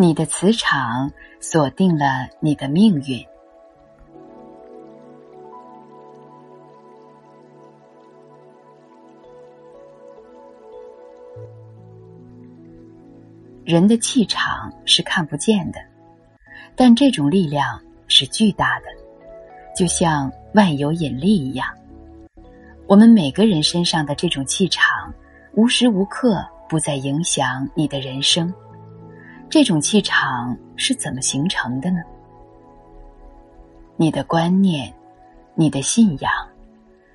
你的磁场锁定了你的命运。人的气场是看不见的，但这种力量是巨大的，就像万有引力一样。我们每个人身上的这种气场，无时无刻不在影响你的人生。这种气场是怎么形成的呢？你的观念、你的信仰、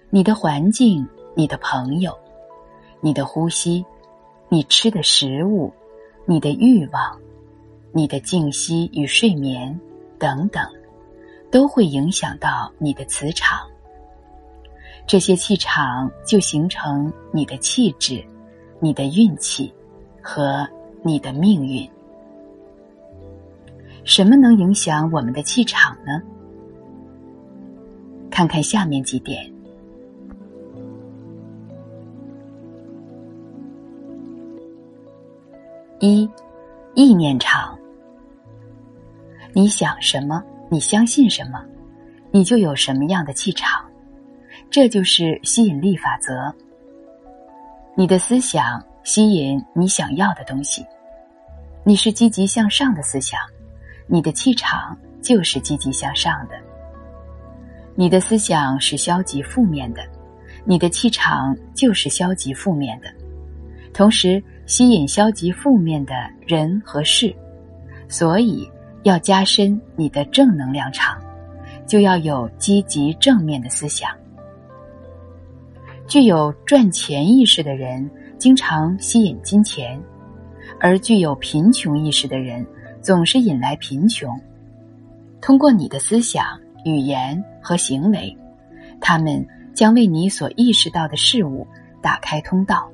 你的环境、你的朋友、你的呼吸、你吃的食物。你的欲望、你的静息与睡眠等等，都会影响到你的磁场。这些气场就形成你的气质、你的运气和你的命运。什么能影响我们的气场呢？看看下面几点：一，意念场。你想什么，你相信什么，你就有什么样的气场。这就是吸引力法则。你的思想吸引你想要的东西。你是积极向上的思想，你的气场就是积极向上的。你的思想是消极负面的，你的气场就是消极负面的。同时。吸引消极负面的人和事，所以要加深你的正能量场，就要有积极正面的思想。具有赚钱意识的人经常吸引金钱，而具有贫穷意识的人总是引来贫穷。通过你的思想、语言和行为，他们将为你所意识到的事物打开通道。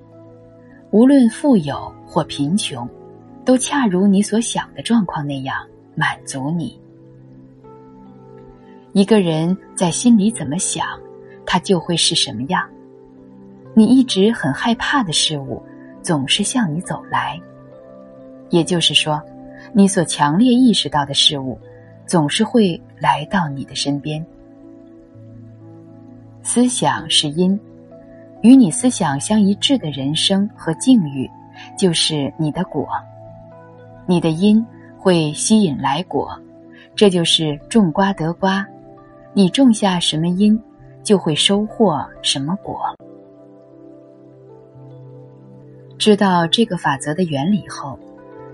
无论富有或贫穷，都恰如你所想的状况那样满足你。一个人在心里怎么想，他就会是什么样。你一直很害怕的事物，总是向你走来。也就是说，你所强烈意识到的事物，总是会来到你的身边。思想是因。与你思想相一致的人生和境遇，就是你的果。你的因会吸引来果，这就是种瓜得瓜。你种下什么因，就会收获什么果。知道这个法则的原理后，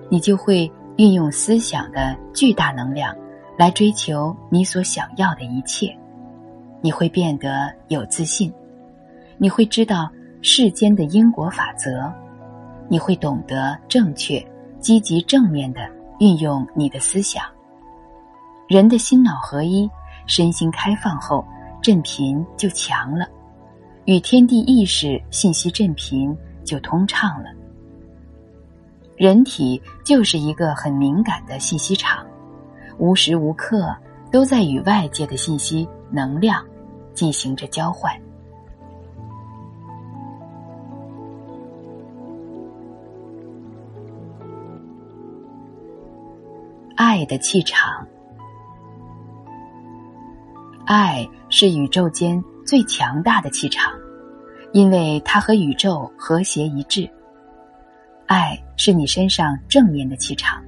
你就会运用思想的巨大能量来追求你所想要的一切。你会变得有自信。你会知道世间的因果法则，你会懂得正确、积极、正面的运用你的思想。人的心脑合一，身心开放后，振频就强了，与天地意识信息振频就通畅了。人体就是一个很敏感的信息场，无时无刻都在与外界的信息能量进行着交换。爱的气场，爱是宇宙间最强大的气场，因为它和宇宙和谐一致。爱是你身上正面的气场，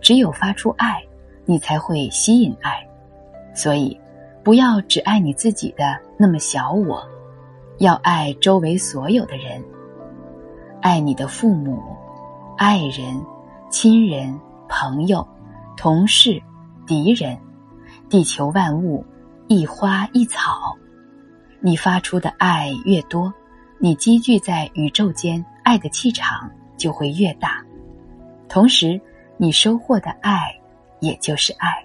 只有发出爱，你才会吸引爱。所以，不要只爱你自己的那么小我，要爱周围所有的人，爱你的父母、爱人、亲人、朋友。同事、敌人、地球万物、一花一草，你发出的爱越多，你积聚在宇宙间爱的气场就会越大，同时你收获的爱也就是爱。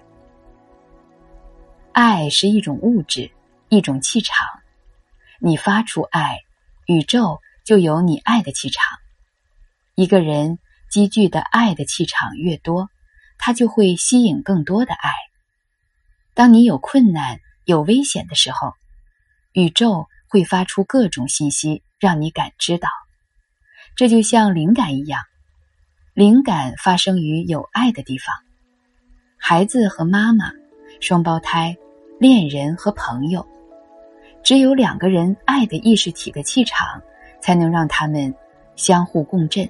爱是一种物质，一种气场，你发出爱，宇宙就有你爱的气场。一个人积聚的爱的气场越多。他就会吸引更多的爱。当你有困难、有危险的时候，宇宙会发出各种信息让你感知到。这就像灵感一样，灵感发生于有爱的地方。孩子和妈妈，双胞胎，恋人和朋友，只有两个人爱的意识体的气场，才能让他们相互共振。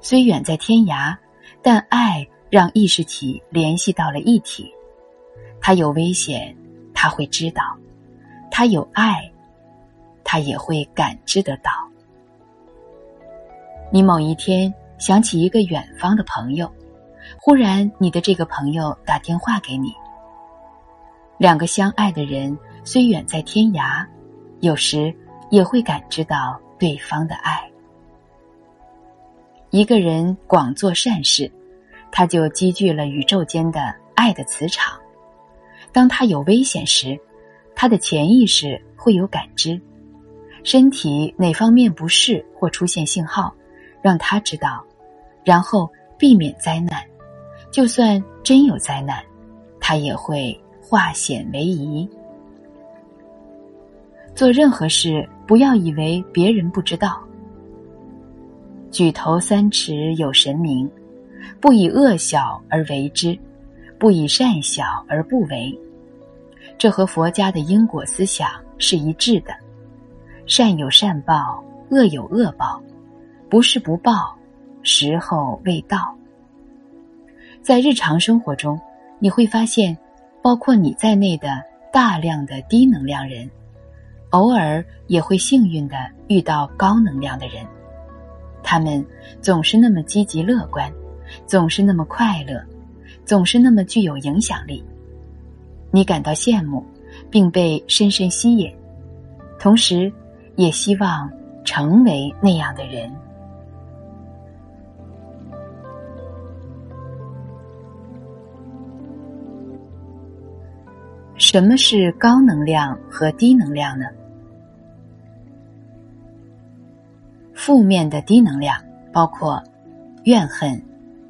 虽远在天涯，但爱让意识体联系到了一体。他有危险，他会知道；他有爱，他也会感知得到。你某一天想起一个远方的朋友，忽然你的这个朋友打电话给你。两个相爱的人虽远在天涯，有时也会感知到对方的爱。一个人广做善事，他就积聚了宇宙间的爱的磁场。当他有危险时，他的潜意识会有感知，身体哪方面不适或出现信号。让他知道，然后避免灾难。就算真有灾难，他也会化险为夷。做任何事，不要以为别人不知道。举头三尺有神明，不以恶小而为之，不以善小而不为。这和佛家的因果思想是一致的。善有善报，恶有恶报。不是不报，时候未到。在日常生活中，你会发现，包括你在内的大量的低能量人，偶尔也会幸运的遇到高能量的人。他们总是那么积极乐观，总是那么快乐，总是那么具有影响力。你感到羡慕，并被深深吸引，同时也希望成为那样的人。什么是高能量和低能量呢？负面的低能量包括怨恨、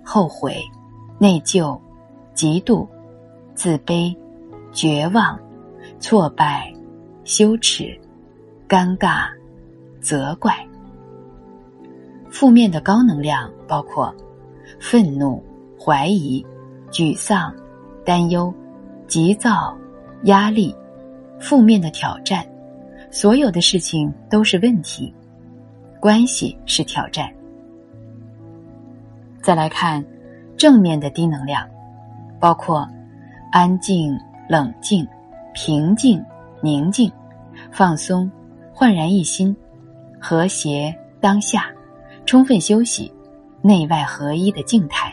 后悔、内疚、嫉妒、自卑、绝望、挫败、羞耻、尴尬、责怪。负面的高能量包括愤怒、怀疑、沮丧、担忧、急躁。压力、负面的挑战，所有的事情都是问题，关系是挑战。再来看正面的低能量，包括安静、冷静、平静、宁静、放松、焕然一新、和谐、当下、充分休息、内外合一的静态。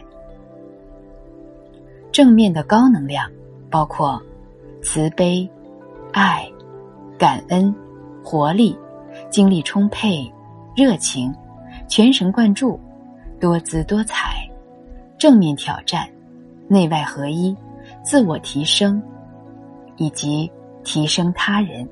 正面的高能量包括。慈悲、爱、感恩、活力、精力充沛、热情、全神贯注、多姿多彩、正面挑战、内外合一、自我提升，以及提升他人。